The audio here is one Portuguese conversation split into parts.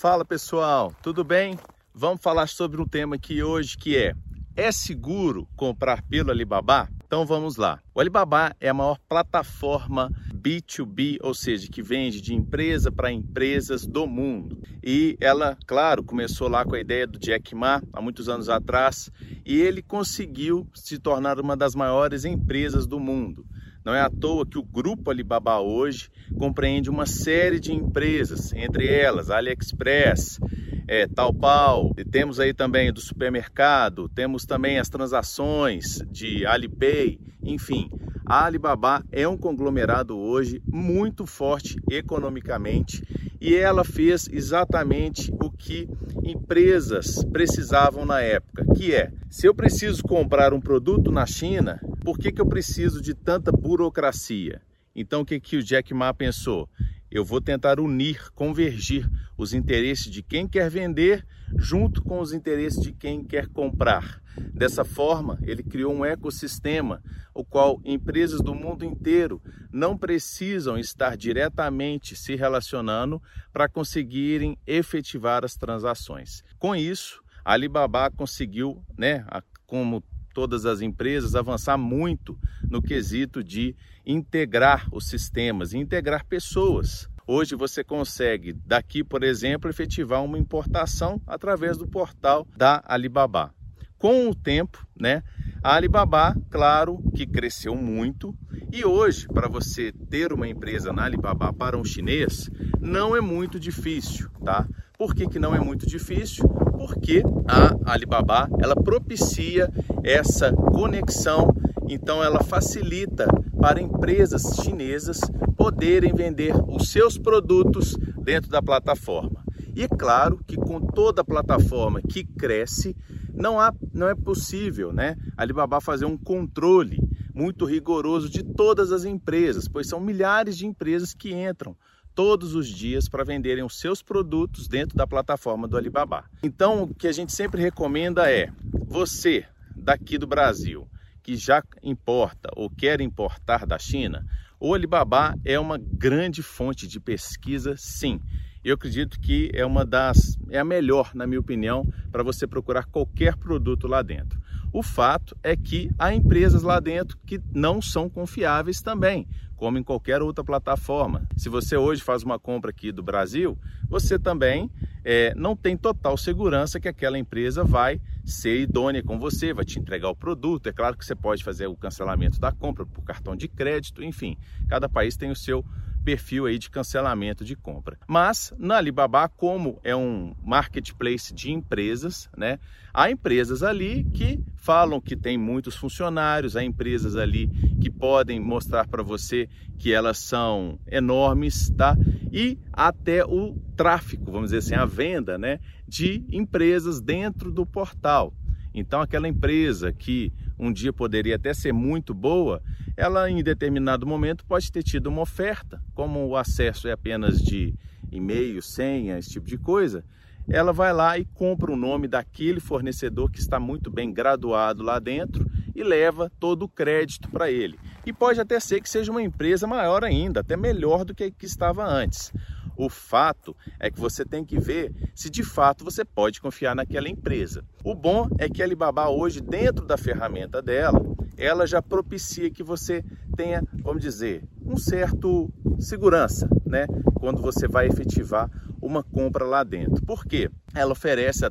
Fala pessoal, tudo bem? Vamos falar sobre um tema aqui hoje que é É seguro comprar pelo Alibaba? Então vamos lá. O Alibaba é a maior plataforma B2B, ou seja, que vende de empresa para empresas do mundo. E ela, claro, começou lá com a ideia do Jack Ma há muitos anos atrás e ele conseguiu se tornar uma das maiores empresas do mundo. Não é à toa que o grupo Alibaba hoje compreende uma série de empresas, entre elas AliExpress, é, Taobao, temos aí também do supermercado, temos também as transações de Alipay, enfim. A Alibaba é um conglomerado hoje muito forte economicamente e ela fez exatamente o que empresas precisavam na época, que é, se eu preciso comprar um produto na China, por que, que eu preciso de tanta burocracia? Então o que, que o Jack Ma pensou? Eu vou tentar unir, convergir os interesses de quem quer vender junto com os interesses de quem quer comprar. Dessa forma, ele criou um ecossistema, o qual empresas do mundo inteiro não precisam estar diretamente se relacionando para conseguirem efetivar as transações. Com isso, a Alibaba conseguiu, né, como todas as empresas avançar muito no quesito de integrar os sistemas, integrar pessoas. Hoje você consegue, daqui, por exemplo, efetivar uma importação através do portal da Alibaba. Com o tempo, né, a Alibaba, claro, que cresceu muito e hoje, para você ter uma empresa na Alibaba para um chinês, não é muito difícil, tá? Por que, que não é muito difícil? Porque a Alibaba, ela propicia essa conexão, então ela facilita para empresas chinesas poderem vender os seus produtos dentro da plataforma. E é claro que com toda plataforma que cresce, não, há, não é possível né, a Alibaba fazer um controle muito rigoroso de todas as empresas, pois são milhares de empresas que entram todos os dias para venderem os seus produtos dentro da plataforma do Alibaba. Então, o que a gente sempre recomenda é você daqui do Brasil que já importa ou quer importar da China, o Alibaba é uma grande fonte de pesquisa, sim. Eu acredito que é uma das, é a melhor, na minha opinião, para você procurar qualquer produto lá dentro. O fato é que há empresas lá dentro que não são confiáveis também, como em qualquer outra plataforma. Se você hoje faz uma compra aqui do Brasil, você também é, não tem total segurança que aquela empresa vai ser idônea com você, vai te entregar o produto. É claro que você pode fazer o cancelamento da compra por cartão de crédito, enfim, cada país tem o seu perfil aí de cancelamento de compra. Mas na Alibaba, como é um marketplace de empresas, né? Há empresas ali que falam que tem muitos funcionários, há empresas ali que podem mostrar para você que elas são enormes, tá? E até o tráfico, vamos dizer assim, a venda, né, de empresas dentro do portal. Então aquela empresa que um dia poderia até ser muito boa, ela em determinado momento pode ter tido uma oferta, como o acesso é apenas de e-mail, senha, esse tipo de coisa, ela vai lá e compra o nome daquele fornecedor que está muito bem graduado lá dentro e leva todo o crédito para ele. E pode até ser que seja uma empresa maior ainda, até melhor do que a que estava antes. O fato é que você tem que ver se de fato você pode confiar naquela empresa. O bom é que a Alibaba hoje, dentro da ferramenta dela, ela já propicia que você tenha, vamos dizer, um certo segurança, né? Quando você vai efetivar uma compra lá dentro. Por quê? Ela oferece,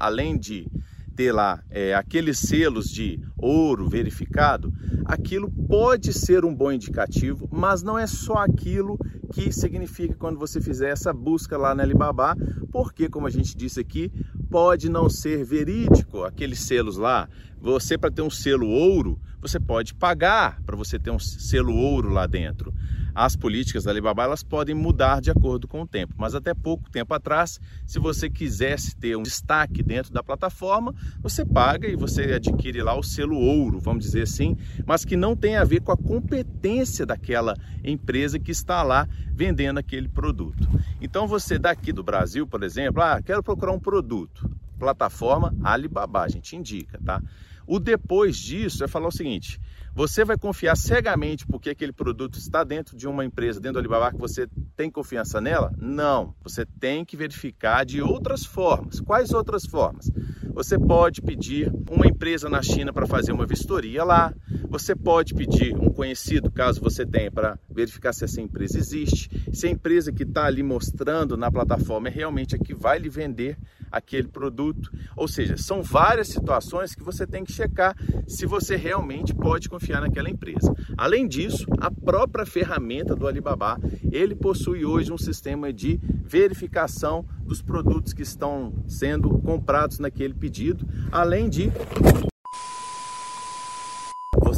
além de ter lá é, aqueles selos de ouro verificado, aquilo pode ser um bom indicativo, mas não é só aquilo que significa quando você fizer essa busca lá na Alibaba, porque, como a gente disse aqui, pode não ser verídico aqueles selos lá. Você, para ter um selo ouro, você pode pagar para você ter um selo ouro lá dentro as políticas da Alibaba elas podem mudar de acordo com o tempo, mas até pouco tempo atrás, se você quisesse ter um destaque dentro da plataforma, você paga e você adquire lá o selo ouro, vamos dizer assim, mas que não tem a ver com a competência daquela empresa que está lá vendendo aquele produto. Então você daqui do Brasil, por exemplo, ah, quero procurar um produto, plataforma Alibaba, a gente indica, tá? O depois disso é falar o seguinte: você vai confiar cegamente porque aquele produto está dentro de uma empresa, dentro do Alibaba, que você tem confiança nela? Não. Você tem que verificar de outras formas. Quais outras formas? Você pode pedir uma empresa na China para fazer uma vistoria lá. Você pode pedir um conhecido, caso você tenha, para verificar se essa empresa existe. Se a empresa que está ali mostrando na plataforma é realmente a que vai lhe vender aquele produto. Ou seja, são várias situações que você tem que checar se você realmente pode confiar naquela empresa. Além disso, a própria ferramenta do Alibaba, ele possui hoje um sistema de verificação dos produtos que estão sendo comprados naquele pedido, além de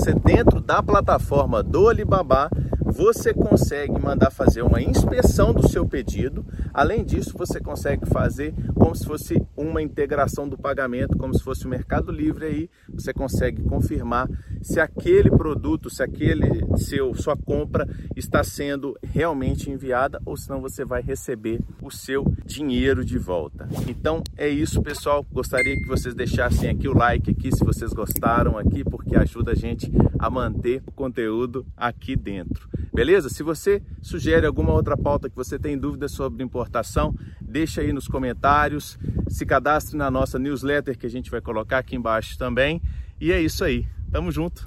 você dentro da plataforma do Alibaba você consegue mandar fazer uma inspeção do seu pedido. Além disso, você consegue fazer como se fosse uma integração do pagamento, como se fosse o Mercado Livre aí. Você consegue confirmar se aquele produto, se aquele seu sua compra está sendo realmente enviada ou se não você vai receber o seu dinheiro de volta. Então é isso, pessoal. Gostaria que vocês deixassem aqui o like aqui se vocês gostaram aqui, porque ajuda a gente a manter o conteúdo aqui dentro. Beleza? Se você sugere alguma outra pauta que você tem dúvidas sobre importação, deixa aí nos comentários, se cadastre na nossa newsletter que a gente vai colocar aqui embaixo também. E é isso aí. Tamo junto.